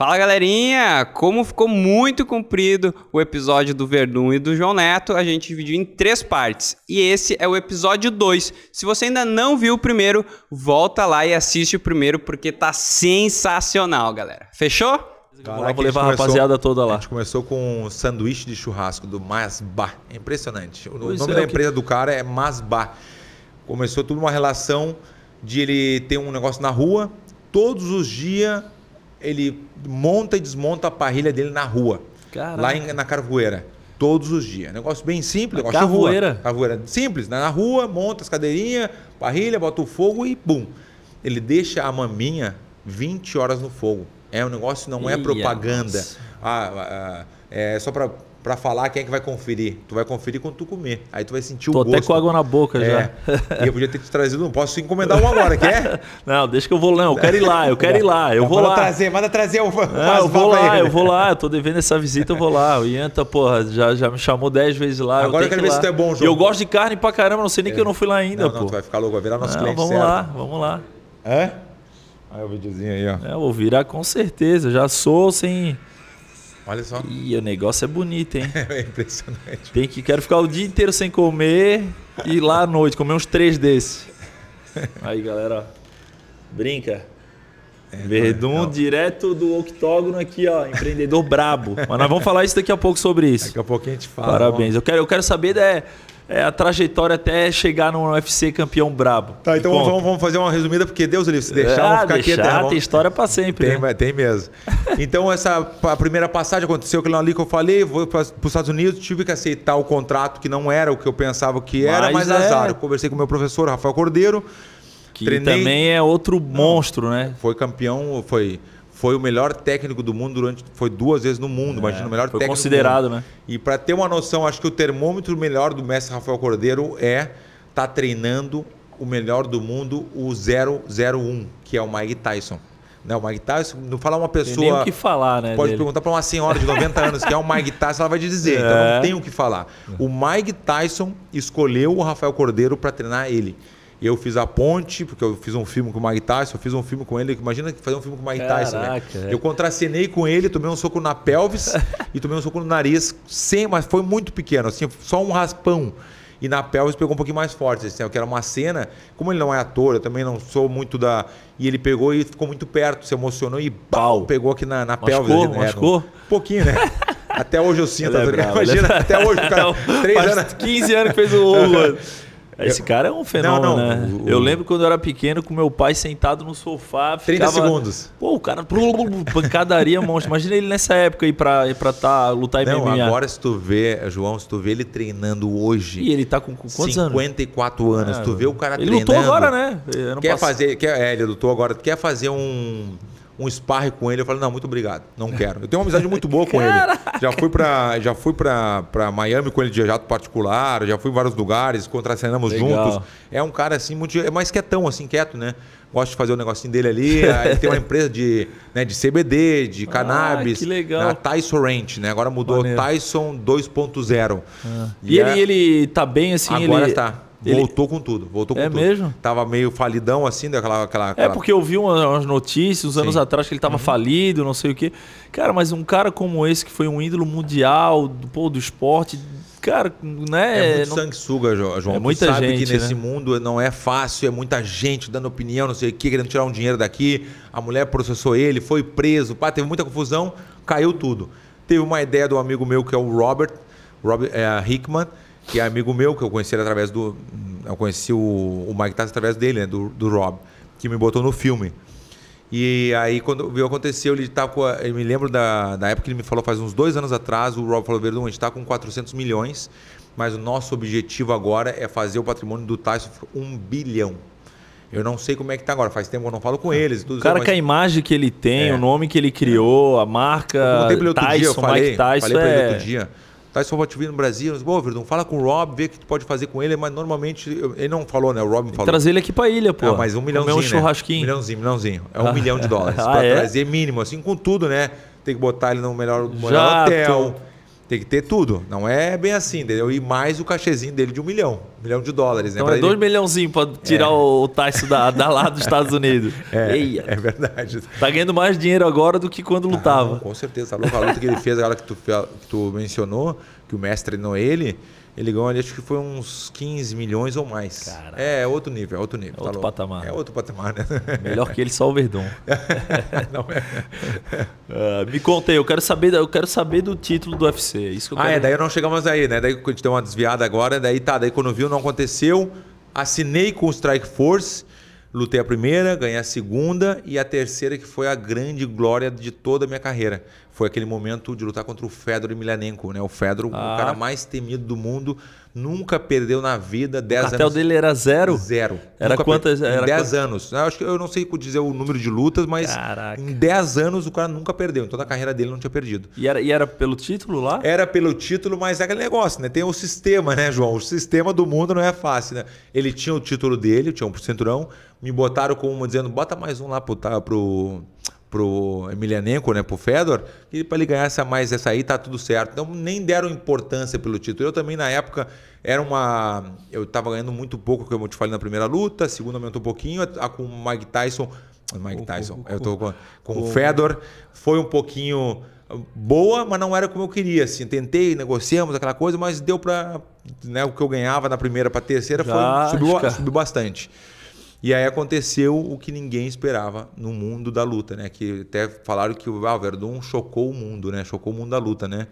Fala galerinha! Como ficou muito comprido o episódio do Verdun e do João Neto, a gente dividiu em três partes. E esse é o episódio 2. Se você ainda não viu o primeiro, volta lá e assiste o primeiro porque tá sensacional, galera. Fechou? Agora vou levar a, rapaziada toda lá. A gente começou com um sanduíche de churrasco do Masbar. É impressionante. O pois nome é, da empresa que... do cara é Masbar. Começou tudo uma relação de ele ter um negócio na rua, todos os dias ele monta e desmonta a parrilha dele na rua. Caraca. Lá em, na Carvoeira. Todos os dias. Negócio bem simples. Negócio Carvoeira? Carvoeira. Simples. Né? Na rua, monta as cadeirinhas, parrilha, bota o fogo e bum. Ele deixa a maminha 20 horas no fogo. É um negócio, não é propaganda. Ah, ah, é só para para falar quem é que vai conferir. Tu vai conferir quando tu comer. Aí tu vai sentir Tô o gosto. Tô até com água na boca é. já. E eu podia ter te trazido, não posso encomendar um agora, quer? Não, deixa que eu vou lá. Eu quero ir lá, eu quero ir lá. Eu não, vou manda lá. Trazer, manda trazer o não, Eu vou lá, eu vou lá. Eu tô devendo essa visita, eu vou lá. O Ianta, porra, já, já me chamou 10 vezes lá. Agora eu, quero que ver se tu é bom, João. E eu gosto de carne pra caramba, não sei nem é. que eu não fui lá ainda, não, pô. Não, tu vai ficar louco, vai virar nosso não, cliente Vamos certo. lá, vamos lá. É? Aí o videozinho aí, ó. É, eu vou virar com certeza. Já sou sem... Olha só. E o negócio é bonito, hein? é impressionante. Tem que quero ficar o dia inteiro sem comer e ir lá à noite comer uns três desses. Aí, galera, brinca. É, Verdun, não. direto do octógono aqui, ó, empreendedor brabo. Mas nós vamos falar isso daqui a pouco sobre isso. Daqui a pouco a gente fala. Parabéns. Eu quero, eu quero saber é, é, a trajetória até chegar no UFC campeão brabo. Tá, então vamos, vamos, fazer uma resumida, porque Deus livre, se deixar, ah, vamos ficar deixar, aqui até. Tem história para sempre. Tem, né? tem mesmo. Então, essa a primeira passagem aconteceu aquilo ali que eu falei, vou para os Estados Unidos, tive que aceitar o contrato que não era o que eu pensava que era, mas, mas é... azar. Eu conversei com o meu professor, Rafael Cordeiro. Que treinei... também é outro monstro, né? Foi campeão, foi foi o melhor técnico do mundo durante. Foi duas vezes no mundo, é, imagina, o melhor foi técnico. considerado, né? E para ter uma noção, acho que o termômetro melhor do mestre Rafael Cordeiro é estar tá treinando o melhor do mundo, o 001, que é o Mike Tyson. Né, o Mike Tyson, não falar uma pessoa. Tem nem o que falar, né? Pode dele. perguntar para uma senhora de 90 anos que é o Mike Tyson, ela vai te dizer. É. Então não tem o que falar. O Mike Tyson escolheu o Rafael Cordeiro para treinar ele. Eu fiz a ponte, porque eu fiz um filme com o Mike Tyson, eu fiz um filme com ele. Imagina fazer um filme com o Mike Tyson. Né? Eu contracenei com ele, tomei um soco na pelvis e tomei um soco no nariz, sem, mas foi muito pequeno, assim, só um raspão. E na pelvis pegou um pouquinho mais forte. Assim, que era uma cena, como ele não é ator, eu também não sou muito da. E ele pegou e ficou muito perto, se emocionou e pau, pegou aqui na, na machucou, pelvis. Né? Machucou? Um pouquinho, né? Até hoje eu sinto. É bravo, Imagina, é até hoje, cara. três anos. 15 anos que fez o. Esse cara é um fenômeno, não, não, né? O, eu lembro quando eu era pequeno com meu pai sentado no sofá. 30 ficava, segundos. Pô, o cara. Pancadaria monstro. Imagina ele nessa época aí pra, pra tá, lutar não, MMA. Agora, se tu vê, João, se tu vê ele treinando hoje. E ele tá com, com quantos 54 anos? anos. tu vê o cara ele treinando. Ele lutou agora, né? Quer fazer. Quer, é, ele lutou agora. Quer fazer um um sparring com ele. Eu falei, não, muito obrigado, não quero. Eu tenho uma amizade muito boa com ele. Já fui para já fui para Miami com ele de jato particular, já fui em vários lugares, contracenamos juntos. É um cara assim, muito, é mais quietão, assim, quieto, né? Gosta de fazer o negocinho dele ali. ele tem uma empresa de, né, de CBD, de cannabis. Ah, que legal. Na Tyson Ranch, né? Agora mudou Maneiro. Tyson 2.0. Ah. E, e é... ele, ele tá bem assim? Agora ele... tá. Ele... Voltou com tudo, voltou com é tudo. É mesmo? Tava meio falidão assim, daquela, aquela, aquela... É porque eu vi umas notícias uns anos atrás que ele tava uhum. falido, não sei o quê. Cara, mas um cara como esse que foi um ídolo mundial do, pô, do esporte, cara, né? É muito não... sanguessuga, João. É muita tu sabe gente, que nesse né? mundo não é fácil, é muita gente dando opinião, não sei o quê, querendo tirar um dinheiro daqui. A mulher processou ele, foi preso, pá, teve muita confusão, caiu tudo. Teve uma ideia do amigo meu que é o Robert, Robert é, Hickman, que é amigo meu, que eu conheci ele através do eu conheci o, o Mike Tyson através dele, né, do, do Rob, que me botou no filme. E aí, quando viu aconteceu, ele tá com. A, eu me lembro da, da época que ele me falou, faz uns dois anos atrás, o Rob falou: Verdun, a gente está com 400 milhões, mas o nosso objetivo agora é fazer o patrimônio do Tyson um bilhão. Eu não sei como é que tá agora, faz tempo que eu não falo com eles. Tudo o cara, mas... com a imagem que ele tem, é. o nome que ele criou, a marca Tyson, dia, falei, Mike Tyson. Falei pra é... ele outro dia. Tyson te vir no Brasil. Pô, Verdun, fala com o Rob, vê o que tu pode fazer com ele, mas normalmente. Ele não falou, né? O Rob falou. Trazer ele aqui pra ilha, pô. Ah, mas um milhãozinho. um churrasquinho. Né? milhãozinho, milhãozinho. É um ah. milhão de dólares. ah, pra é? trazer mínimo, assim, com tudo, né? Tem que botar ele no melhor, melhor hotel. Tem que ter tudo. Não é bem assim, entendeu? E mais o cachezinho dele de um milhão. Um milhão de dólares, né? Então Pra é ele- dois milhãozinhos pra tirar o Tyson da, da lá dos Estados Unidos. É, Eia, é verdade. tá ganhando mais dinheiro agora do que quando Não, lutava. com certeza. Tá louco? A luta que ele fez, aquela que tu, que tu mencionou, que o mestre treinou ele, ele ganhou ali, acho que foi uns 15 milhões ou mais. Caraca. É, outro nível, é outro nível. tá outro louco. patamar. É outro patamar, né? Melhor que ele, só o Verdun. Não é. Ah, me contei, eu quero saber, eu quero saber do título do UFC. é Isso que eu Ah, quero. é, daí não chegamos aí, né? Daí a gente deu uma desviada agora, daí tá, daí quando viu não aconteceu, assinei com o Strike Force, lutei a primeira, ganhei a segunda e a terceira que foi a grande glória de toda a minha carreira. Foi aquele momento de lutar contra o Fedor Emelianenko, né? O Fedor, Ah. o cara mais temido do mundo, nunca perdeu na vida, o 10 cartel anos. dele era zero? Zero. Era Nunca quantas- per- era Em 10 quantas- anos. Eu acho que eu não sei dizer o número de lutas, mas Caraca. em 10 anos o cara nunca perdeu. Em toda a carreira dele não tinha perdido. E era, e era pelo título lá? Era pelo título, mas é aquele negócio, né? Tem o sistema, né, João? O sistema do mundo não é fácil, né? Ele tinha o título dele, tinha um cinturão, me botaram como dizendo, bota mais um lá pro, tá, pro, pro Emelianenko, né, pro Fedor, e para ele ganhar essa mais essa aí, tá tudo certo. Então nem deram importância pelo título. Eu também na época era uma, eu tava ganhando muito pouco, como eu te falei na primeira luta, a segunda aumentou um pouquinho, a com o Mike Tyson, Mike Tyson, eu tô com, com o Fedor, foi um pouquinho boa, mas não era como eu queria, assim, tentei, negociamos aquela coisa, mas deu para, né, o que eu ganhava na primeira para terceira foi Já, subiu, cara. subiu bastante. E aí aconteceu o que ninguém esperava no mundo da luta, né? Que até falaram que o ah, o Verdun chocou o mundo, né? Chocou o mundo da luta, né?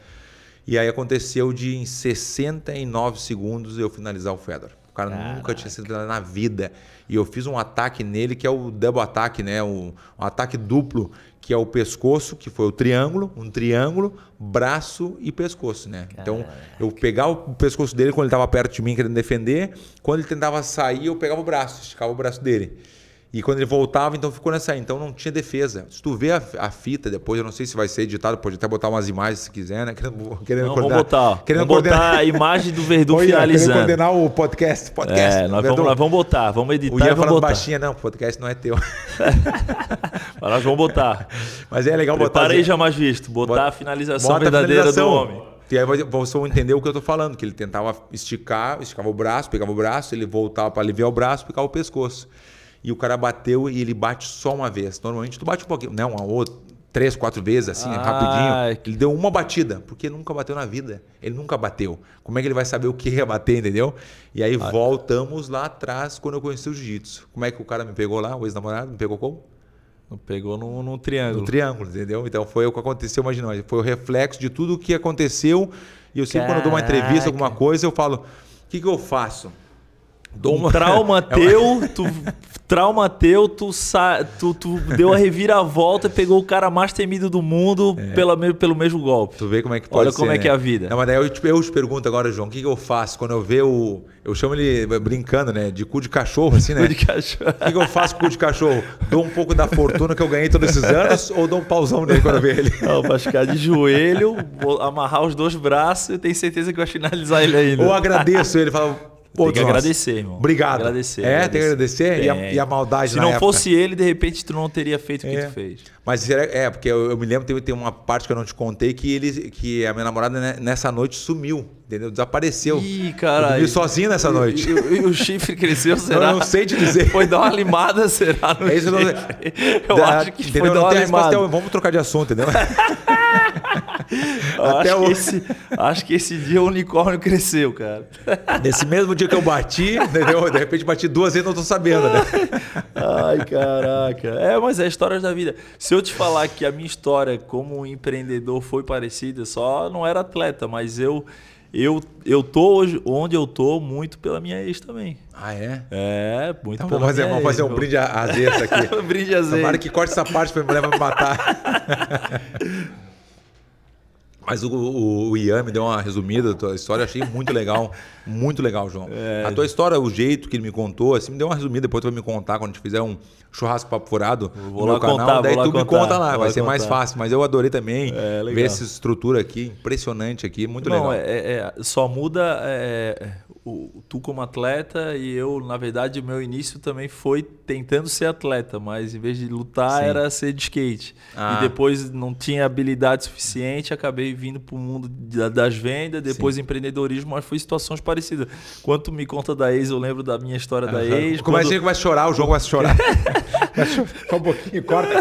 E aí aconteceu de em 69 segundos eu finalizar o Fedor. O cara nunca tinha sido na vida. E eu fiz um ataque nele que é o double ataque, né? Um, um ataque duplo, que é o pescoço, que foi o triângulo, um triângulo, braço e pescoço, né? Então eu pegava o pescoço dele quando ele estava perto de mim querendo defender, quando ele tentava sair, eu pegava o braço, esticava o braço dele. E quando ele voltava, então ficou nessa aí. Então não tinha defesa. Se tu vê a, a fita depois, eu não sei se vai ser editado, pode até botar umas imagens se quiser, né? Querendo, querendo Não, vamos coordenar- botar. ó. Querendo vamos botar coordenar- a imagem do Verdun Ian, querendo finalizando. coordenar o podcast. podcast É, nós vamos, nós vamos botar, vamos editar O Ian vamos falando botar. baixinha, não, o podcast não é teu. Mas nós vamos botar. Mas é legal botar. Prepara aí jamais visto. Botar Bota- a finalização Bota a verdadeira finalização. do homem. E aí vo- vocês vão entender o que eu tô falando, que ele tentava esticar, esticava o braço, pegava o braço, ele voltava para aliviar o braço, picava o pescoço. E o cara bateu e ele bate só uma vez. Normalmente tu bate um pouquinho, não, uma outra, três, quatro vezes assim, Ah, rapidinho. Ele deu uma batida, porque nunca bateu na vida. Ele nunca bateu. Como é que ele vai saber o que ia bater, entendeu? E aí voltamos lá atrás quando eu conheci o jiu-jitsu. Como é que o cara me pegou lá, o ex-namorado, me pegou como? Pegou no, triângulo. No triângulo, entendeu? Então foi o que aconteceu, imagina, foi o reflexo de tudo o que aconteceu. E eu sempre quando eu dou uma entrevista, Caraca. alguma coisa, eu falo, o que, que eu faço? Dou Um trauma teu, tu, trauma teu, tu, sa, tu, tu deu a reviravolta e pegou o cara mais temido do mundo pela, me- pelo mesmo golpe. Tu vê como é que pode Olha ser, como é né? que é a vida. Não, mas daí eu te, eu te pergunto agora, João, o que, que eu faço quando eu ver o... Eu chamo ele, brincando, né? De cu de cachorro, assim, né? Cu de cachorro. O que, que eu faço com o cu de cachorro? Dou um pouco da fortuna que eu ganhei todos esses anos ou dou um pauzão nele quando eu ver ele? Não, pra ficar de joelho, vou amarrar os dois braços e tenho certeza que vai finalizar ele ainda. Ou agradeço ele e falo... "Pô, Tem que nossa, agradecer, irmão. Obrigado. Agradecer, É, agradecer. tem que agradecer. E a, Tem. e a maldade Se não época? fosse ele, de repente tu não teria feito o que É. tu fez. Mas é, porque eu, eu me lembro, tem, tem uma parte que eu não te contei que ele, que a minha namorada né, nessa noite sumiu, entendeu? Desapareceu. Ih, Eu caralho. dormi sozinho nessa noite. E, o chifre cresceu, será? não sei te dizer. Foi dar uma limada, será? É isso, eu não-? Eu Da- acho que entendeu? foi dar uma tem resposta, limada. então vamos trocar de assunto, entendeu? Até acho, o- que esse, acho que esse dia o unicórnio cresceu, cara. Nesse mesmo dia que eu bati, entendeu? De repente bati duas vezes, não tô sabendo, né? Ai, caraca. É, mas é histórias da vida. Se eu te falar que a minha história como empreendedor foi parecida, só não era atleta, mas eu eu eu tô hoje onde eu tô muito pela minha ex também. Ah, é? É, muito Então pela vamos fazer, minha vamos fazer ex, um brinde a aqui. meu. brinde azeite. Tomara que corte essa parte pra mulher me matar. Mas o, o, o Ian me deu uma resumida da tua história, achei muito legal. Muito legal, João. É. A tua história, o jeito que ele me contou, assim, me deu uma resumida, depois tu vai me contar quando a gente fizer um churrasco papo furado Vou no lá canal. contar, daí tu me contar, conta lá, vai ser mais contar. fácil. Mas eu adorei também É, ver essa estrutura aqui, impressionante aqui, muito Não, legal. é, é- é- só muda é, o- tu como atleta e eu, na verdade, o meu início também foi tentando ser atleta, mas em vez de lutar Sim. era ser de skate. Ah. E depois não tinha habilidade suficiente, acabei vindo pro mundo da- das vendas, depois empreendedorismo, mas foi situações parecidas. Quando tu me conta da ex, eu lembro da minha história da ex. Como é quando- que vai chorar, o começa a chorar. Só um pouquinho, corta.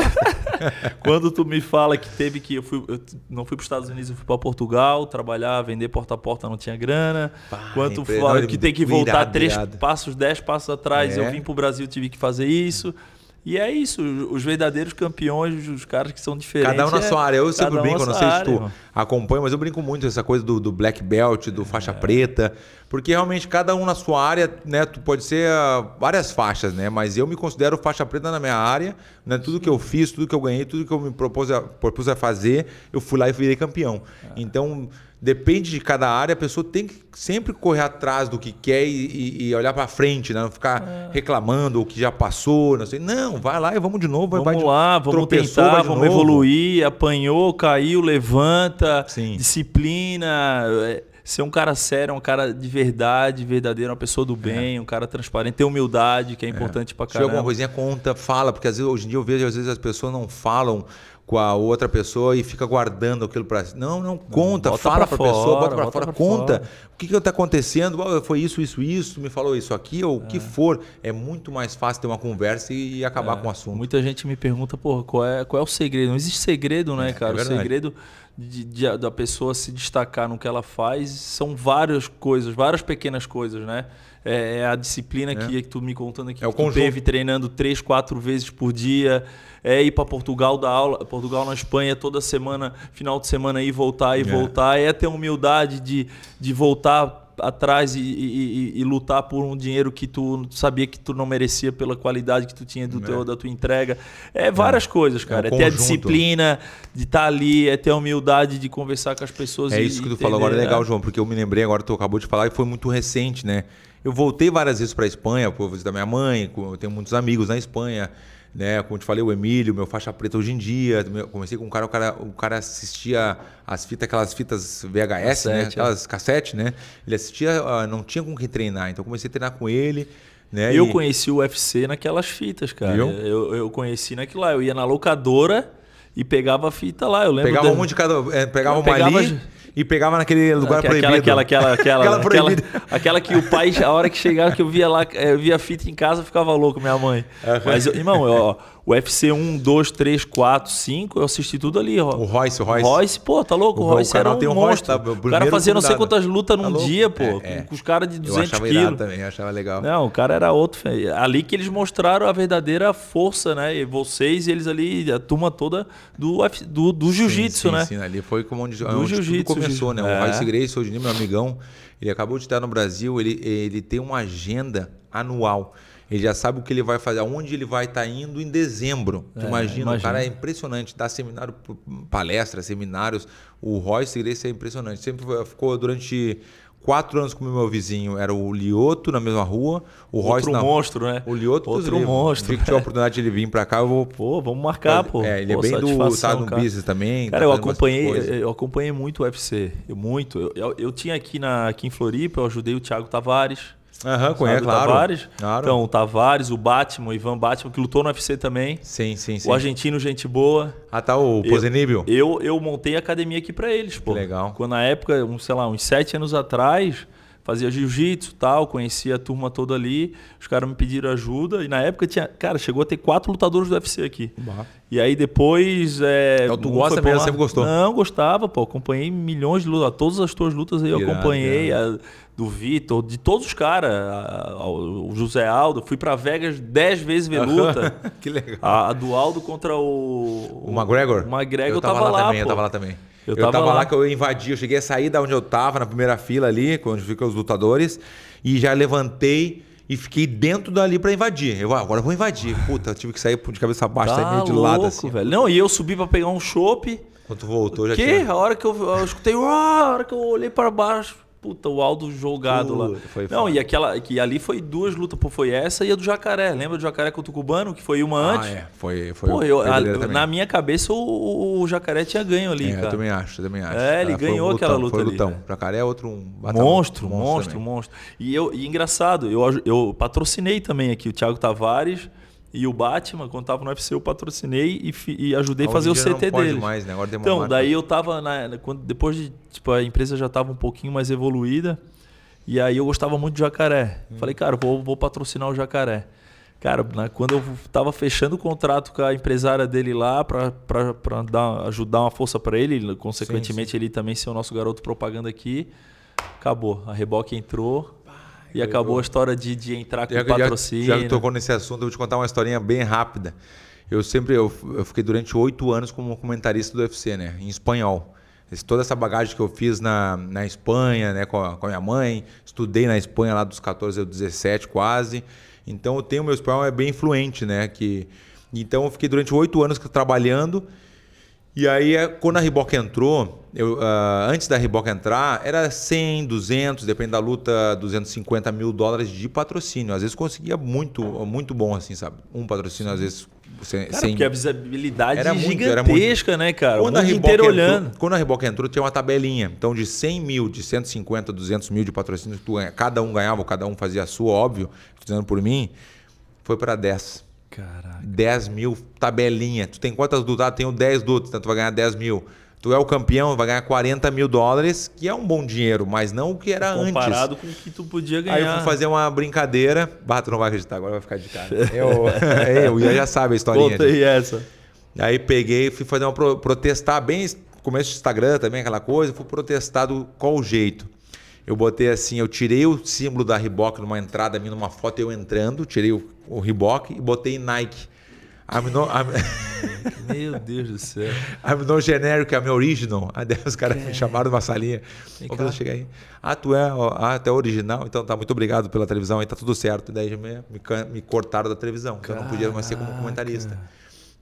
Quando tu me fala que teve que. Eu, fui, eu não fui para os Estados Unidos, eu fui para Portugal, trabalhar, vender porta a porta, não tinha grana. Pá, Quando tu fala que tem que irado, voltar três irado. passos, dez passos atrás, É. eu vim para o Brasil, tive que fazer isso. E é isso, os verdadeiros campeões, os caras que são diferentes. Cada um na é- sua área. Eu sempre um brinco, não sei se área, tu irmão. acompanha, mas eu brinco muito essa coisa do, do black belt, do faixa preta, porque realmente cada um na sua área, né? Tu pode ser ah, várias faixas, né? Mas eu me considero faixa preta na minha área, né? Tudo que eu fiz, tudo que eu ganhei, tudo que eu me propus a, propus a fazer, eu fui lá e virei campeão. Então depende de cada área, a pessoa tem que sempre correr atrás do que quer e, e- olhar pra frente, né? Não ficar reclamando o que já passou, não sei. Não, vai lá e vamos de novo, vai- vai Vamos de- lá, vamos tropeçou, tentar, vamos novo. evoluir, apanhou, caiu, levanta, Sim. disciplina, é, ser um cara sério, um cara de verdade, verdadeiro, uma pessoa do bem, um cara transparente, ter humildade, que é importante pra Se tiver alguma caramba. coisinha, conta, fala, porque às vezes hoje em dia eu vejo, às vezes as pessoas não falam com a outra pessoa e fica guardando aquilo pra si. Não, não, conta, bota fala pra pra, pessoa, bota pra bota fora, pra conta. fora. O que que tá acontecendo? Ah, Foi isso, isso, isso, me falou isso aqui, ou o É. que for. É muito mais fácil ter uma conversa e, acabar com o assunto. Muita gente me pergunta, porra, qual é, qual é o segredo? Não existe segredo, né, cara? o segredo de, de- da pessoa se destacar no que ela faz são várias coisas, várias pequenas coisas, né? É, é a disciplina que, que tu me contando aqui, É o que conjunto. teve treinando três, quatro vezes por dia, é ir para Portugal dar aula, Portugal na Espanha toda semana, final de semana ir voltar e voltar, é ter humildade de, de voltar atrás e, e- e- lutar por um dinheiro que tu sabia que tu não merecia pela qualidade que tu tinha do teu, da tua entrega. É várias coisas, cara. É, um ter a disciplina de estar ali, é ter a humildade de conversar com as pessoas. É isso que tu entender, falou agora, é legal, né? João, porque eu me lembrei agora, tu acabou de falar, e foi muito recente, né? Eu voltei várias vezes para Espanha, por visitar minha mãe, eu tenho muitos amigos na Espanha, né? Como te falei, o Emílio, meu faixa preta hoje em dia. Eu comecei com um cara, o cara, o cara assistia as fitas, aquelas fitas VHS, né? Cassete, é. Aquelas cassete, né? Ele assistia, ah, não tinha com quem treinar, então eu comecei a treinar com ele. Né? Eu E- conheci o UFC naquelas fitas, cara. Viu? Eu, eu conheci naquilo lá. Eu ia na locadora e pegava a fita lá. Eu lembro Pegava da- um de cada. é, pegava Eu uma pegava ali as- e pegava naquele lugar Aquela, proibido. aquela, aquela, aquela, Aquela aquela, proibida. aquela que o pai, a hora que chegava, que eu via lá, eu via a fita em casa, eu ficava louco, minha mãe. Mas, irmão, ó, o UFC 1, 2, 3, 4, 5, eu assisti tudo ali, ó. O Royce, o Royce. Royce, pô, tá louco? O, O- Royce era um tem o Royce, monstro. tá? O o cara fazia não sei quantas lutas Tá num louco? dia, pô, É, com, é. com os caras de Eu 200 achava irado quilos. também, eu achava legal. Não, o cara era outro. Ali que eles mostraram a verdadeira força, né? E vocês e eles ali, a turma toda do, UFC do, do jiu-jitsu, né? Sim, ali foi como onde, Do onde tudo jiu-jitsu, começou, né? jiu- O é. Royce Grace, hoje meu amigão, ele acabou de estar no Brasil, ele, ele tem uma agenda anual. Ele já sabe o que ele vai fazer, aonde ele vai estar indo em dezembro. É, imagina, o imagina. cara é impressionante, dá seminário, palestras, seminários. O Royce Grace é impressionante. Sempre ficou durante quatro anos com o meu vizinho. Era o Lioto na mesma rua, o Royce Outro na monstro, né? O Lioto Outro monstro. Se tiver a oportunidade de ele vir pra cá, eu vou. Pô, vamos marcar, pô. É, ele Pô, é bem do. Tá no cara. business também. Cara, tá eu acompanhei, eu acompanhei muito o UFC, eu, muito. Eu, eu, eu tinha aqui, na, aqui em Floripa, eu ajudei o Thiago Tavares. Aham, conhece, sabe o claro. Tavares? Claro. Então, o Tavares, o Batman, o Ivan Batman, que lutou no UFC também. sim, sim, sim. O argentino, gente boa. Ah, tá, o Posenível. Eu, eu montei a academia aqui pra eles, pô. legal. Quando na época, um, sei lá, uns sete anos atrás, fazia jiu-jitsu e tal, conhecia a turma toda ali. Os caras me pediram ajuda. E na época tinha. Cara, chegou a ter quatro lutadores do UFC aqui. E aí depois. É, Então tu gosta mesmo, lá- sempre gostou? Não, gostava, pô. Acompanhei milhões de lutas. Todas as tuas lutas aí eu acompanhei. a do Vitor, de todos os caras. O José Aldo. Fui pra Vegas dez vezes ver luta. que legal. A, a do Aldo contra o. O McGregor? O McGregor eu tava, tava, lá, também, eu pô. tava lá também. Eu Eu, tava, tava lá. lá. que eu invadi, eu cheguei a sair da onde eu tava, na primeira fila ali, onde ficam os lutadores, e já levantei e fiquei dentro dali pra invadir. Eu, ah, agora eu vou invadir. Puta, eu tive que sair de cabeça baixa, sair Tá meio de louco, lado assim. velho. Não, e eu subi pra pegar um chopp. Quando tu voltou, já Que? tinha... A hora que eu, eu escutei, "Uau", a hora que eu olhei pra baixo, puta, o Aldo jogado lá. Puta, foi não, foda. e aquela que ali foi duas lutas, pô, foi essa e a do Jacaré. Lembra do Jacaré contra o Cubano, que foi uma antes? Ah, é. Foi, foi Pô, eu, a- na minha cabeça o, o- Jacaré tinha ganho ali, É, cara. eu também acho, eu também acho. É, ele Ah, foi um ganhou aquela lutão, luta foi ali, lutão. cara. Jacaré é outro um Monstro, monstro, também. monstro. E, eu, e engraçado, eu, eu patrocinei também aqui o Thiago Tavares e o Batman, quando tava no UFC, eu patrocinei e, e ajudei a fazer o CT mais, né? Agora Então, marca. daí eu tava na, quando, depois de, tipo, a empresa já tava um pouquinho mais evoluída, e aí eu gostava muito de jacaré. Hum. Falei, cara, vou, vou patrocinar o jacaré. Cara, na- quando eu tava fechando o contrato com a empresária dele lá dar, ajudar uma força pra ele, consequentemente ele também ser o nosso garoto propaganda aqui, acabou. A Reboque entrou e acabou a história de, de entrar com Já, que- já, patrocínio. já que tocou nesse assunto, eu vou te contar uma historinha bem rápida. Eu sempre, eu, eu fiquei durante oito anos como comentarista do UFC, né? Em espanhol. Esse- toda essa bagagem que eu fiz na, na Espanha, né? Com a, com a minha mãe. Estudei na Espanha lá dos 14 aos 17 quase. Então eu tenho, meu espanhol é bem fluente, né? Que, então eu fiquei durante oito anos trabalhando. E aí, é, quando a Reebok entrou, eu, ah, antes da Reebok entrar, era 100, 200, depende da luta, 250 mil dólares de patrocínio. Às vezes conseguia muito, muito bom, assim, sabe? Um patrocínio, às vezes, sem, Cara, sem- porque a visibilidade Era é muito, era muito. gigantesca, né, cara? Quando o a, mundo inteiro entrou, olhando. quando a Reebok entrou, tinha uma tabelinha. Então, de 100 mil, de 150, 200 mil de patrocínio, que tu ganha- cada um ganhava, cada um fazia a sua, óbvio, dizendo por mim, foi para 10. Caraca. 10 mil, tabelinha. Tu tem quantas lutas? Ah, tenho 10 lutas, então tu vai ganhar 10 mil. Tu é o campeão, vai ganhar 40 mil dólares, que é um bom dinheiro, mas não o que era Comparado antes. com o que tu podia ganhar. Aí eu fui fazer uma brincadeira. Bah, tu não vai acreditar, agora vai ficar de cara. Eu, é, eu já sabe a historinha. Conta aí essa. Aí peguei, fui fazer uma pro- protestar bem começo do Instagram também, aquela coisa, fui protestar do qual jeito. Eu botei assim, eu tirei o símbolo da Reebok numa entrada minha, numa foto eu entrando, tirei o, o Reebok e botei Nike. I'm no, I'm, Meu Deus do céu. I'm no generic, I'm original. Aí os caras me chamaram numa salinha. Ô, eu cheguei aí. Ah, tu é, ó, ah, tu é original? Então tá, muito obrigado pela televisão, aí tá tudo certo. Daí me, me, me cortaram da televisão, que eu não podia mais ser como comentarista.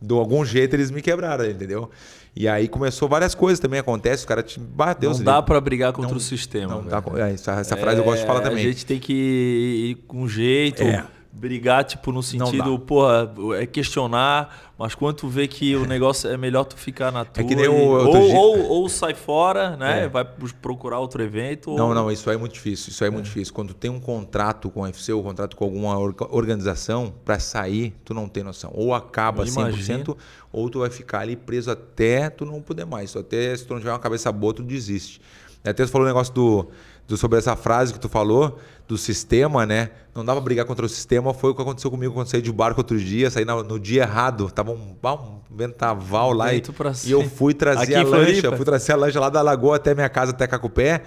De algum jeito eles me quebraram, entendeu? E aí começou várias coisas também, acontece, os caras te bateu. não dá pra brigar contra o sistema. Não dá, é, essa, essa frase eu gosto de falar É, também. A gente tem que ir com jeito, É. brigar, tipo, no sentido, porra, é questionar, mas quando tu vê que o negócio é melhor tu ficar na tua. que nem o ou, dia- ou, ou sai fora, né? É. Vai procurar outro evento. Não, ou... não, isso aí é muito difícil. Isso aí é, muito difícil. Quando tu tem um contrato com a UFC ou um contrato com alguma orga- organização, para sair, tu não tem noção. Ou acaba Eu 100%, imagino. ou tu vai ficar ali preso até tu não poder mais. Até se tu não tiver uma cabeça boa, tu desiste. Até tu falou o negócio do, do- sobre essa frase que tu falou, do sistema, né? Não dá pra brigar contra o sistema. Foi o que aconteceu comigo quando saí de barco outro dia, saí na- no dia errado. Tava um, um ventaval lá e, e eu fui trazer Aqui a lancha. Fui trazer a lancha lá da lagoa até minha casa, até Cacupé.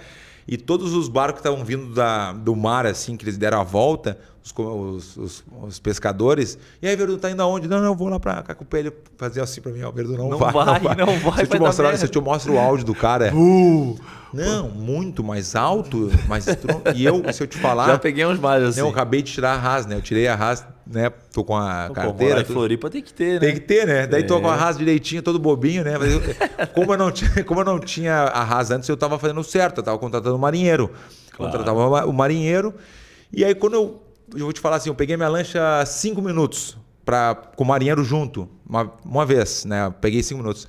E todos os barcos que estavam vindo da, do mar, assim, que eles deram a volta, os, os, os- os pescadores. E aí, Verdu, tá indo aonde? Não, não, eu vou lá pra Cacupé. Ele fazia assim pra mim, ó, Verdu, não, Não vai, vai, não vai, Se eu vai te mostrar, se eu te mostro o áudio do cara. Uh, Não, muito mais alto, não- e eu, se eu te falar, já peguei uns mais assim. não, eu acabei de tirar a Haas, né? Eu tirei a Haas, né? Tô com a Pô, carteira. morar em. Floripa tem que ter, né? Tem que ter, né? Daí tô É. com a Haas direitinho, todo bobinho, né? Mas eu- como, eu não tinha, como eu não tinha a Haas antes, eu tava fazendo certo. Eu tava contratando o marinheiro. Claro. Contratava o marinheiro. E aí, quando eu. Eu vou te falar assim, eu peguei minha lancha cinco minutos pra, com o marinheiro junto, uma, uma vez, né? Eu Peguei cinco minutos.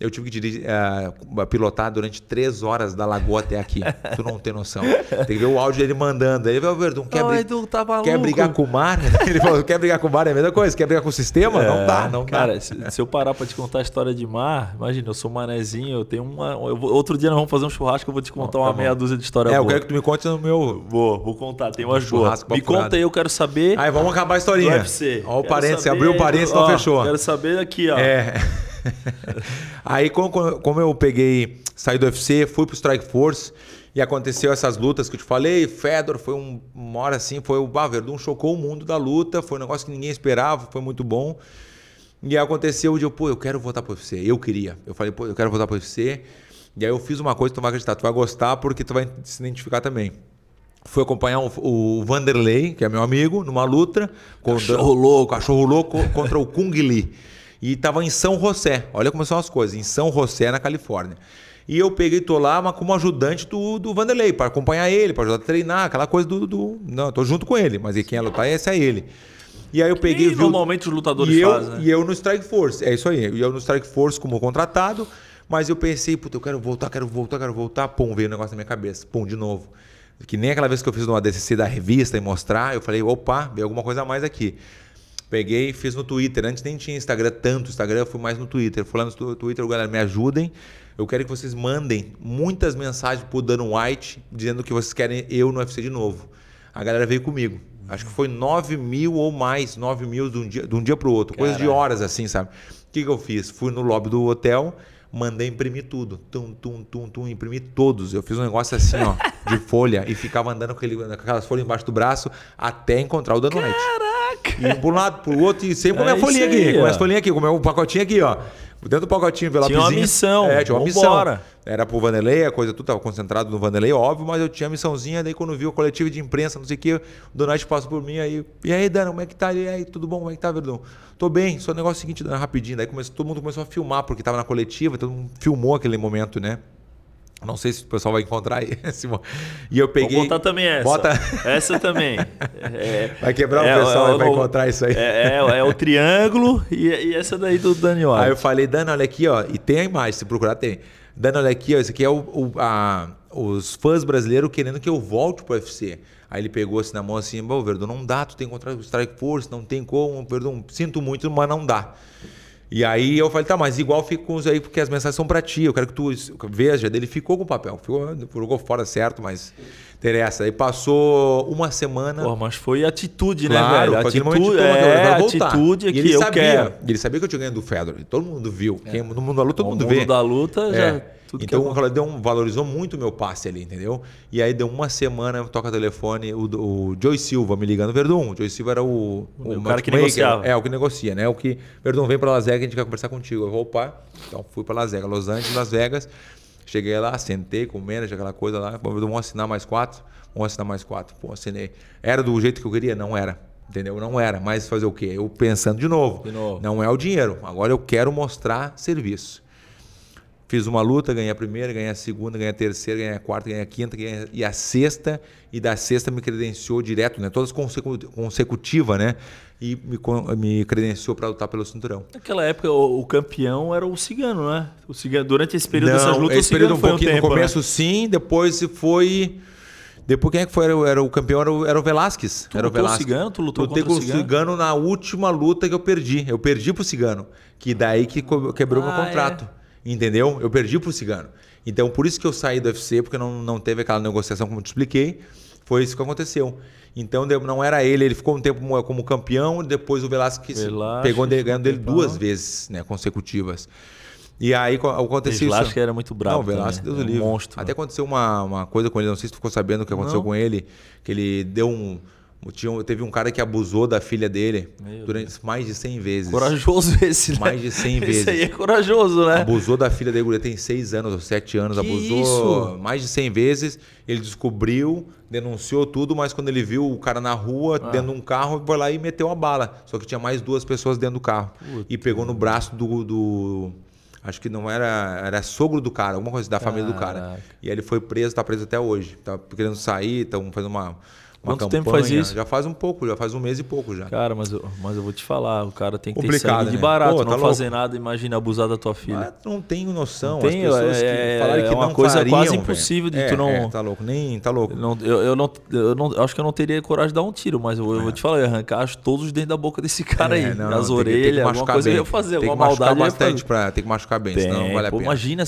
Eu tive que dirigir, eh, pilotar durante três horas da lagoa até aqui. tu não tem noção. Tem que ver o áudio dele mandando. Ele vai, Verdun, quer, bri- tu tá quer brigar com o mar? Ele falou, quer brigar com o mar é a mesma coisa. Quer brigar com o sistema? não dá, não É, Cara, dá. se, se eu parar pra te contar a história de mar, imagina, eu sou manezinho, eu tenho uma. eu vou- outro dia nós vamos fazer um churrasco, eu vou te contar Tá uma meia dúzia de história É, eu boa. quero que tu me conte no meu. Vou, vou contar, tem Um boas. churrasco Me conta aí, eu quero saber. Aí, vamos acabar a historinha. Ó, o parênteses, abriu o parênteses, não fechou. Quero saber aqui, ó. É. Aí, como, como eu peguei, saí do UFC, fui pro Strike Force e aconteceu essas lutas que eu te falei. Fedor foi um, uma hora assim, foi o Verdun chocou o mundo da luta, foi um negócio que ninguém esperava, foi muito bom. E aí aconteceu o dia, pô, eu quero voltar pro UFC. Eu queria. Eu falei, pô, eu quero voltar pro UFC. E aí eu fiz uma coisa que tu vai acreditar, tu vai gostar porque tu vai se identificar também. Fui acompanhar o, o Vanderlei, que é meu amigo, numa luta. contra- Cachorro louco. Cachorro louco contra o Kung Lee. E tava em São José. Olha como são as coisas. Em São José, na Califórnia. E eu peguei, tô lá, mas como ajudante do, do Vanderlei, para acompanhar ele, para ajudar a treinar, aquela coisa do, do. Não, tô junto com ele, mas quem ia lutar, esse é ele. E aí eu peguei. E normalmente os lutadores e eu, fazem, né? E eu no Strike Force, é isso aí. E eu no Strike Force como contratado, mas eu pensei, puta, eu quero voltar, quero voltar, quero voltar. Pum, veio o negócio na minha cabeça. Pum, de novo. Que nem aquela vez que eu fiz no ADCC da revista e mostrar, eu falei, opa, veio alguma coisa a mais aqui. Peguei e fiz no Twitter. Antes nem tinha Instagram tanto. Instagram eu fui mais no Twitter. Falando no Twitter, galera, me ajudem. Eu quero que vocês mandem muitas mensagens pro Dan White dizendo que vocês querem eu no UFC de novo. A galera veio comigo. Acho que foi 9 mil ou mais, 9 mil de um dia, de um dia pro outro. Coisa de horas assim, sabe? O que, que eu fiz? Fui no lobby do hotel, mandei imprimir tudo. Tum, tum, tum, tum, imprimi todos. Eu fiz um negócio assim, ó, de folha e ficava andando com, ele, com aquelas folhas embaixo do braço até encontrar o Dan White. E um para um lado, pro outro, e sempre com a É minha folhinha aqui, aí, com ó. minhas folhinhas aqui, com o meu pacotinho aqui, ó. Dentro do pacotinho, envelopezinho. Tinha uma missão, É, tinha uma vambora. missão. Era pro Vanderlei, a coisa tudo tava concentrado no Vanderlei, óbvio, mas eu tinha a missãozinha, daí quando viu o coletivo de imprensa, não sei o que, o Donati passou por mim aí. E aí, Dana, como é que tá? E aí, tudo bom? Como é que tá, Verdão? Tô bem, só o negócio seguinte, Dana, rapidinho. Daí começou, todo mundo começou a filmar, porque tava na coletiva, todo mundo filmou aquele momento, né? Não sei se o pessoal vai encontrar esse e eu peguei. Vou botar também essa. Bota. Essa também. É, Vai quebrar o é, pessoal, é, vai o- encontrar isso aí. É, é- é o triângulo e, e essa daí do Dani White. Aí eu falei, Dana, olha aqui, ó, e tem a imagem, se procurar tem. Dana, olha aqui, ó, esse aqui é o, o- a- os fãs brasileiros querendo que eu volte pro UFC. Aí ele pegou assim na mão assim, Bom, Verdun, não dá, tu tem que encontrar o Strike Force, não tem como, Verdun, sinto muito, mas não dá. E aí eu falei, tá, mas igual fica com os aí, porque as mensagens são pra ti, eu quero que tu veja. Ele ficou com o papel, ficou, jogou fora certo, mas interessa. Aí passou uma semana. Porra, mas foi atitude, né, Claro, velho? foi aquele Atitude, eu é, atitude E aqui, ele eu sabia, quero. Ele sabia que eu tinha ganho do Fedor. e Todo mundo viu. Quem, no mundo da luta, todo O mundo mundo vê. da luta já... É. Tudo então que é o cara deu um, valorizou muito o meu passe ali, entendeu? E aí deu uma semana, toca telefone, o, o Joey Silva me ligando, Verdun. O Joey Silva era o, O cara matchmaker, que negociava. É, o que negocia, né? O que, Verdun, vem pra Las Vegas, a gente quer conversar contigo. Eu vou, opa. Então fui pra Las Vegas, Los Angeles, Las Vegas. Cheguei lá, sentei com o manager, aquela coisa lá. Vamos assinar mais quatro? Vamos assinar mais quatro. Pô, assinei. Era do jeito que eu queria? Não era. Entendeu? Não era. Mas fazer o quê? Eu pensando de novo. De novo. Não é o dinheiro. Agora eu quero mostrar serviço. Fiz uma luta, ganhei a primeira, ganhei a segunda, ganhei a terceira, ganhei a quarta, ganhei a quinta, ganhei a- e a sexta. E da sexta me credenciou direto, né? Todas consecu consecutiva, né? E me, me credenciou para lutar pelo cinturão. Naquela época, o, o campeão era o Cigano, né? O Cigano, durante esse período dessas Não, lutas, esse período um foi um pouquinho tempo, no começo sim, depois foi... Depois quem é que foi? Era, o- era o campeão, era o, era o Velasquez. Tu era o lutou o Velasquez. Cigano? Tu lutou Lutei contra o com o Cigano? Cigano na última luta que eu perdi. Eu perdi pro Cigano. Que daí que quebrou meu Ah, contrato. Entendeu? Eu perdi pro Cigano. Então, por isso que eu saí do UFC, porque não, não teve aquela negociação, como eu te expliquei. Foi isso que aconteceu. Então, não era ele. Ele ficou um tempo como, campeão, depois o Velasquez Velasquez pegou ganhando dele duas vezes né, consecutivas. E aí co- aconteceu Velasquez isso. era muito bravo Não, Velasquez, também, Deus o é um livre. monstro, Até né? aconteceu uma, uma coisa com ele, não sei se tu ficou sabendo o que aconteceu Não. com ele, que ele deu um. Tinha, teve um cara que abusou da filha dele Meu durante mais de 100 vezes. Corajoso esse, né? Mais de 100 vezes. Esse aí é corajoso, né? Abusou da filha dele, guria tem 6 anos ou 7 anos, Que abusou isso? mais de 100 vezes. Ele descobriu, denunciou tudo, mas quando ele viu o cara na rua, Ah. dentro de um carro, foi lá e meteu a bala. Só que tinha mais duas pessoas dentro do carro. E pegou no braço do. do- acho que não era. Era sogro do cara, alguma coisa da família do cara. Caraca. E aí ele foi preso, tá preso até hoje. Tá querendo sair, estão fazendo uma. Uma Quanto campanha. tempo faz isso? Já faz um pouco, já faz um mês e pouco já. Cara, mas eu, mas eu vou te falar, o cara tem que ter Complicado, sangue de né? barato, Pô, não tá fazer nada, imagina abusar da tua filha. Mas não tenho noção. Não tem, As pessoas é- que falaram é que uma não coisa fariam, quase velho. impossível de É, tu não- é, tá louco, nem tá louco. Eu não, eu, eu não, eu não, eu acho que eu não teria coragem de dar um tiro, mas eu, eu vou te falar, eu ia arrancar todos os dentes da boca desse cara É, aí. não, as tem que- tem que orelhas, alguma coisa eu bem. ia fazer, Tem que alguma machucar maldade eu bastante pra, tem que machucar bem, senão não vale a pena. imagina,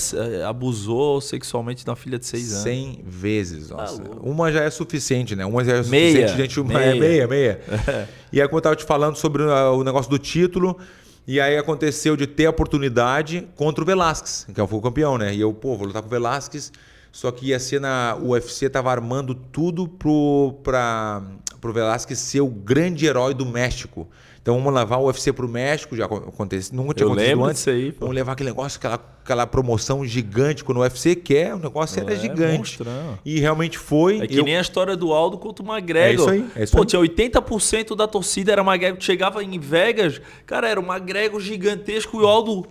abusou sexualmente de uma filha de 6 anos. 100 vezes, nossa. louco. uma já é suficiente, né? Uma já é Meia, suficiente, gente. meia. É meia, meia. e aí, como eu tava te falando sobre o negócio do título, e aí aconteceu de ter a oportunidade contra o Velasquez, que foi o campeão, né? E eu, pô, vou lutar com o Velasquez, só que ia ser na. O UFC tava armando tudo pro, pra, pro Velasquez ser o grande herói do México. Então vamos levar o UFC pro México, já aconteceu, nunca tinha Eu acontecido antes. aí. Vamos levar aquele negócio, aquela, aquela promoção gigante quando o UFC quer, o negócio era É, gigante. monstrão. E realmente foi. É que Eu- nem a história do Aldo contra o McGregor. É isso aí, é isso Pô, aí. tinha 80% da torcida era McGregor. Chegava em Vegas, cara, era o McGregor gigantesco e o Aldo...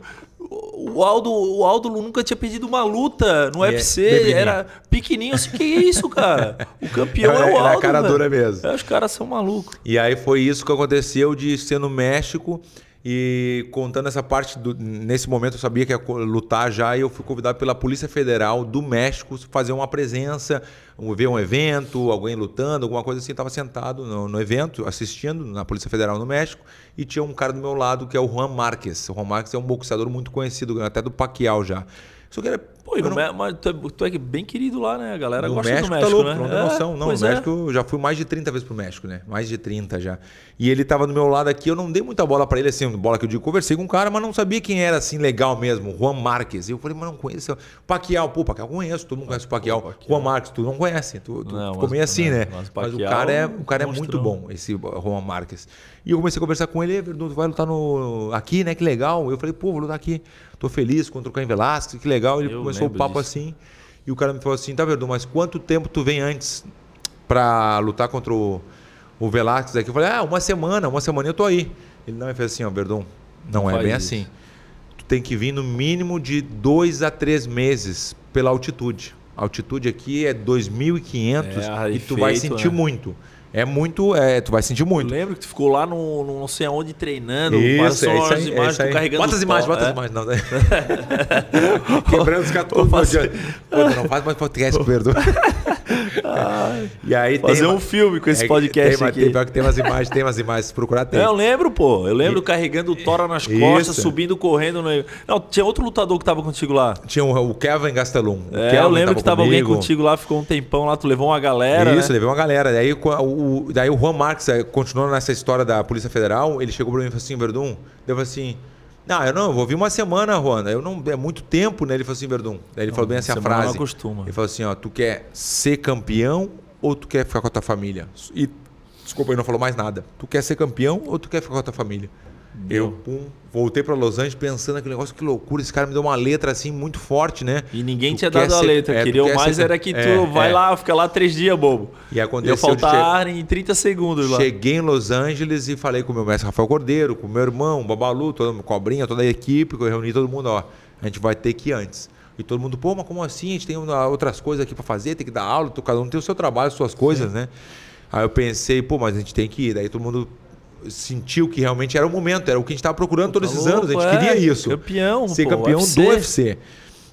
o Aldo, o Aldo nunca tinha perdido uma luta no E é UFC, pequenininho. era pequenininho, assim, que isso, cara? O campeão é, Era- o era Aldo, cara velho. dura mesmo. É, os caras são malucos. E aí foi isso que aconteceu de ser no México e contando essa parte do, nesse momento eu sabia que ia lutar já e eu fui convidado pela Polícia Federal do México fazer uma presença, ver um evento, alguém lutando, alguma coisa assim, estava sentado no, no evento assistindo na Polícia Federal no México e tinha um cara do meu lado que é o Juan Marques. O Juan Marques é um boxeador muito conhecido, até do Pacquiao já. Só que era Pô, eu não- Mé- mas tu é, tu é bem querido lá, né? A galera no gosta México, do México, tá louco, né? não tem É, noção. Não, no é. México eu já fui mais de 30 vezes pro México, né? Mais de 30 já. E ele tava do meu lado aqui, eu não dei muita bola pra ele, assim, bola que eu digo, conversei com um cara, mas não sabia quem era, assim, legal mesmo, Juan Marques. E eu falei, mas não conheço. Pacquiao, pô, Pacquiao eu conheço, todo mundo conhece o Pacquiao. Pacquiao. Juan Marques, tu não conhece, tu, tu Não, ficou meio assim, né? mas Mas, o o cara é, é o cara é muito bom, esse Juan Marques. E eu comecei a conversar com ele, "Ei, Verdun, tu vai lutar no, aqui, né? Que legal. Eu falei, pô, vou lutar aqui. Tô feliz contra o Caim Velasquez, que legal. Ele Eu começou o papo disso. assim. E o cara me falou assim: tá, Verdun, mas quanto tempo tu vem antes pra lutar contra o, o Velasquez aqui? Eu falei: ah, uma semana, uma semana eu tô aí. Ele não, ele fez assim: ó, Verdun, não, Não é bem isso. assim. Tu tem que vir no mínimo de dois a três meses pela altitude. A altitude aqui é 2.500 É, e tu vai sentir né? muito. É muito, é, tu vai sentir Eu muito. lembro que tu ficou lá no, no não sei aonde treinando. Isso, passou é isso aí, é imagens, isso tu carregando Bota as imagens, bota as é. imagens. Não, né? Quebrando os caras todos. não faz mais podcast, perdoa. e aí Fazer uma- um filme com esse é podcast tem, aqui. Tem, pior que tem umas imagens, tem umas imagens, se procurar tem. Eu lembro, pô. Eu lembro carregando o Tora nas costas, Isso. subindo, correndo. No... Não, tinha outro lutador que tava contigo lá. Tinha o, o Kevin Gastelum. O É, Kevin eu lembro que tava alguém comigo. contigo lá, ficou um tempão lá, tu levou uma galera. Isso, né? levei uma galera. Daí o, daí o Juan Marques, eh, continuando nessa história da Polícia Federal, ele chegou pra mim e falou assim, Verdun, eu falei assim, não, eu não, eu vou vir uma semana, Juan. Eu não, é muito tempo, né? Ele falou assim, Verdun. Ele falou bem assim a semana não frase. acostuma. Ele falou assim, ó, tu quer ser campeão ou tu quer ficar com a tua família? E, desculpa, ele não falou mais nada. Tu quer ser campeão ou tu quer ficar com a tua família? Eu, pum, voltei pra Los Angeles pensando naquele negócio, que loucura, esse cara me deu uma letra assim muito forte, né? E ninguém Tu tinha dado a ser- letra. é, Queriam quer mais ser- era que tu é, vai é. lá, fica lá três dias, bobo. E aconteceu Ia de faltar em 30 segundos lá. Cheguei em Los Angeles e falei com o meu mestre Rafael Cordeiro, com o meu irmão, o Babalu, toda a cobrinha, toda a equipe, que eu reuni todo mundo, ó. A gente vai ter que ir antes. E todo mundo, pô, mas como assim? A gente tem outras coisas aqui pra fazer, tem que dar aula, cada um tem o seu trabalho, as suas coisas, né? Aí eu pensei, pô, mas a gente tem que ir. Daí todo mundo sentiu que realmente era o momento, era o que a gente estava procurando todos Tá esses anos, a gente é. queria isso. Campeão, Ser campeão do UFC.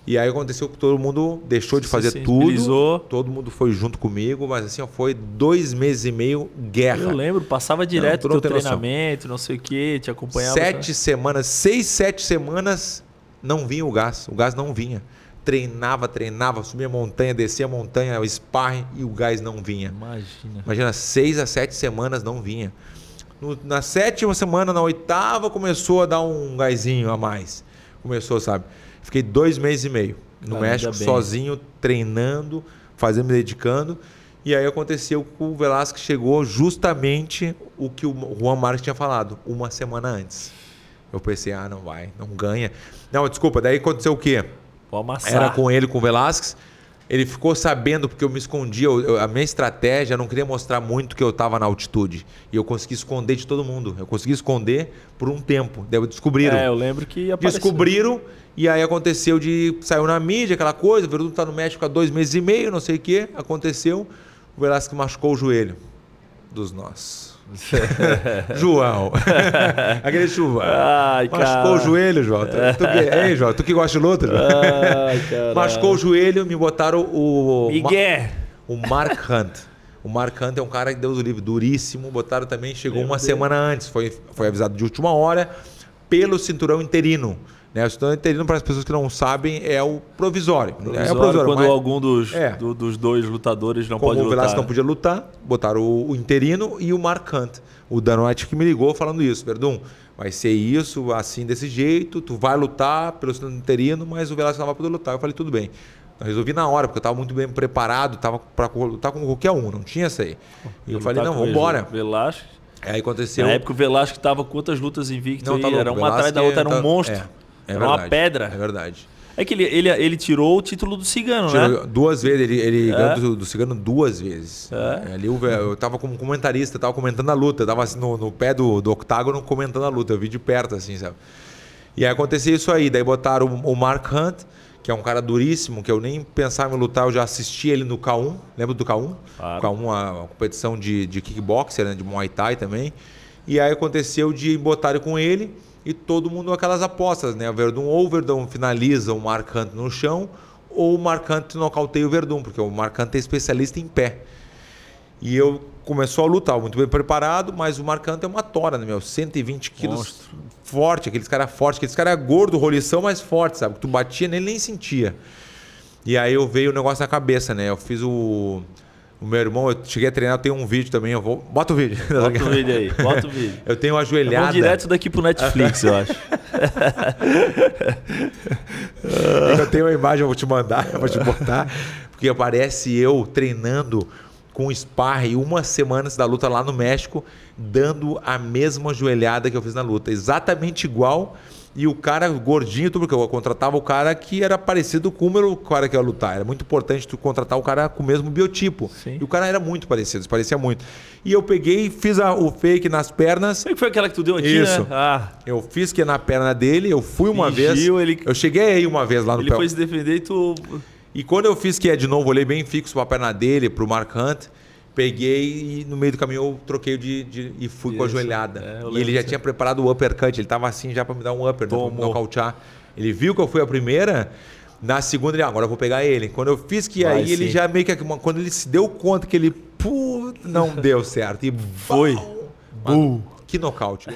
E aí aconteceu que todo mundo deixou de fazer tudo. Todo mundo foi junto comigo, mas assim, foi dois meses e meio guerra. Eu lembro, passava direto não teu noção. treinamento, não sei o que, te acompanhava. Sete semanas, seis, sete semanas, não vinha o gás. O gás não vinha. Treinava, treinava, subia a montanha, descia a montanha, o sparring e o gás não vinha. Imagina. Imagina, seis a sete semanas não vinha. No- na sétima semana, na oitava, começou a dar um gásinho a mais. Começou, sabe? Fiquei dois meses e meio no Cara, México, sozinho, treinando, fazendo, me dedicando. E aí aconteceu que o Velasquez chegou justamente o que o Juan Marques tinha falado, uma semana antes. Eu pensei, ah, não vai, não ganha. Não, desculpa, daí aconteceu o quê? Era com ele, com o Velasquez. Ele ficou sabendo porque eu me escondia. a minha estratégia, eu não queria mostrar muito que eu estava na altitude. E eu consegui esconder de todo mundo. Eu consegui esconder por um tempo. Daí descobriram. É, eu lembro que apareceu. Descobriram. E aí aconteceu de. Saiu na mídia aquela coisa. O Verdun tá no México há dois meses e meio, não sei o quê. Aconteceu. O Velasquez machucou o joelho dos nós. João. Aquele chuva. Ai, Machucou o joelho, João. Tu, tu que, ei, João, tu que gosta de luta, João? Ai. Machucou o joelho, me botaram o. Miguel. O Mark Hunt. O Mark Hunt é um cara que Deus o livre, duríssimo. Botaram também, chegou Lembro uma dele. semana antes. Foi, foi avisado de última hora pelo cinturão interino. Né? O cinturão interino, para as pessoas que não sabem, é o provisório. é o Provisório, provisório. quando mas- algum dos, É. do- dos dois lutadores não como pode o lutar. Velasco não podia lutar, botaram o, o interino e o Mark Hunt. O Danotti que me ligou falando isso. Verdun, vai ser isso, assim, desse jeito. Tu vai lutar pelo cinturão interino, mas o Velasco não vai poder lutar. Eu falei, tudo bem. Eu resolvi na hora, porque eu estava muito bem preparado, estava para lutar com qualquer um, não tinha essa aí. E eu falei, Lutar não, com vamos embora. Velasco. Aí aconteceu. Na época o Velasco tava quantas lutas invicto Não, aí? tá era uma atrás da outra, era um tá- monstro. é, é era uma verdade, pedra. É verdade. É que ele, ele, ele tirou o título do Cigano, né? Tirou duas vezes, ele, ele É. ganhou do, do Cigano duas vezes. É. Ali eu, eu tava como comentarista, tava comentando a luta, tava assim, no, no pé do, do octágono comentando a luta, eu vi de perto, assim, sabe? E aí aconteceu isso aí. Daí botaram o o Mark Hunt, que é um cara duríssimo, que eu nem pensava em lutar, eu já assisti ele no K1. Lembra do K1? Claro. K1, a, a competição de, de kickboxer, né? de Muay Thai também. E aí aconteceu de botarem com ele e todo mundo aquelas apostas, né? O Verdun ou o Verdun finaliza o Mark Hunt no chão ou o Mark Hunt nocauteia o Verdun, porque o Mark Hunt é especialista em pé. E eu começou a lutar, muito bem preparado, mas o Mark Hunt é uma tora, né, meu? 120 quilos, Monstro. forte, aqueles caras fortes, aqueles caras gordo, rolição, mas forte, sabe? Tu batia nele nem sentia. E aí eu veio o negócio na cabeça, né? Eu fiz o. O meu irmão, eu cheguei a treinar, eu tenho um vídeo também, eu vou. Bota o vídeo. Bota o vídeo aí, bota o vídeo. Eu tenho uma Vamos ajoelhada. direto daqui pro Netflix, eu acho. É Eu tenho uma imagem, eu vou te mandar, eu vou te botar. Porque aparece eu treinando com sparring uma semana antes da luta lá no México, dando a mesma joelhada que eu fiz na luta. Exatamente igual. E o cara gordinho, porque eu contratava o cara que era parecido com o meu cara que ia lutar. Era muito importante tu contratar o cara com o mesmo biotipo. Sim. E o cara era muito parecido, parecia muito. E eu peguei, fiz a- o fake nas pernas. Sei que foi aquela que tu deu aqui, Isso. né? Ah, Eu fiz que na perna dele, eu fui uma Fingiu, vez. ele- Eu cheguei aí uma vez lá no ele pé. foi se defender e tu... E quando eu fiz que é de novo, olhei bem fixo para a perna dele, pro Mark Hunt, peguei e no meio do caminho eu troquei de, de- e fui com a Isso, joelhada. é, e ele já tinha preparado o uppercut, ele tava assim já para me dar um upper, né, pra me Tomou. nocautear. Ele viu que eu fui a primeira, na segunda ele, "Ah, agora eu vou pegar ele. Quando eu fiz que Vai aí ele sim. já meio que quando ele se deu conta que ele, pô, não deu certo e Foi. Mano, que nocaute.